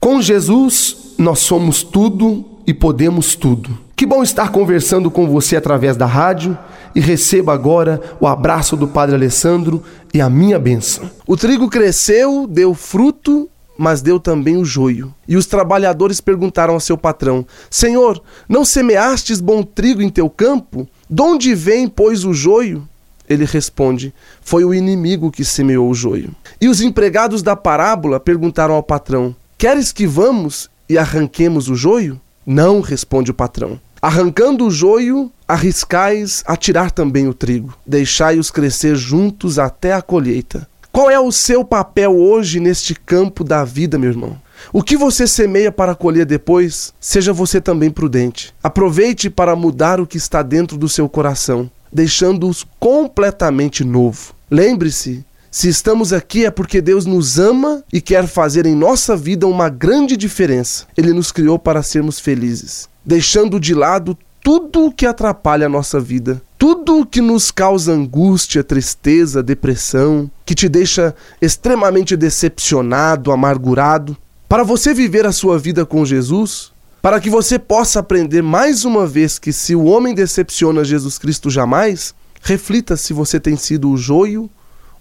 Com Jesus, nós somos tudo e podemos tudo. Que bom estar conversando com você através da rádio e receba agora o abraço do Padre Alessandro e a minha bênção. O trigo cresceu, deu fruto, mas deu também o joio. E os trabalhadores perguntaram ao seu patrão: Senhor, não semeastes bom trigo em teu campo? De onde vem, pois, o joio? Ele responde: Foi o inimigo que semeou o joio. E os empregados da parábola perguntaram ao patrão: Queres que vamos e arranquemos o joio? Não, responde o patrão. Arrancando o joio, arriscais a tirar também o trigo. Deixai-os crescer juntos até a colheita. Qual é o seu papel hoje neste campo da vida, meu irmão? O que você semeia para colher depois, seja você também prudente. Aproveite para mudar o que está dentro do seu coração, deixando-os completamente novo. Lembre-se se estamos aqui é porque Deus nos ama e quer fazer em nossa vida uma grande diferença. Ele nos criou para sermos felizes, deixando de lado tudo o que atrapalha a nossa vida, tudo o que nos causa angústia, tristeza, depressão, que te deixa extremamente decepcionado, amargurado. Para você viver a sua vida com Jesus, para que você possa aprender mais uma vez que se o homem decepciona Jesus Cristo jamais, reflita se você tem sido o joio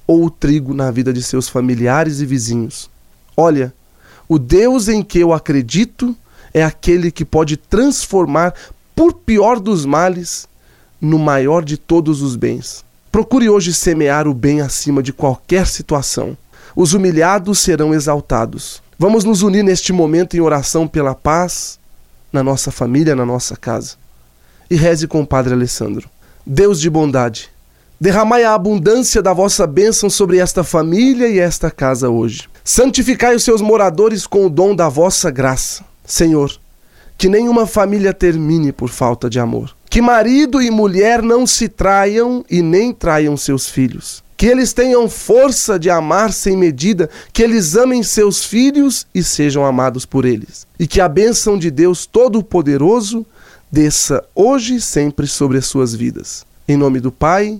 ou o trigo na vida de seus familiares e vizinhos. Olha, o Deus em que eu acredito é aquele que pode transformar, por pior dos males, no maior de todos os bens. Procure hoje semear o bem acima de qualquer situação. Os humilhados serão exaltados. Vamos nos unir neste momento em oração pela paz na nossa família, na nossa casa. E reze com o Padre Alessandro. Deus de bondade, Derramai a abundância da vossa bênção sobre esta família e esta casa hoje. Santificai os seus moradores com o dom da vossa graça. Senhor, que nenhuma família termine por falta de amor. Que marido e mulher não se traiam e nem traiam seus filhos. Que eles tenham força de amar sem medida, que eles amem seus filhos e sejam amados por eles. E que a bênção de Deus Todo-Poderoso desça hoje e sempre sobre as suas vidas. Em nome do Pai,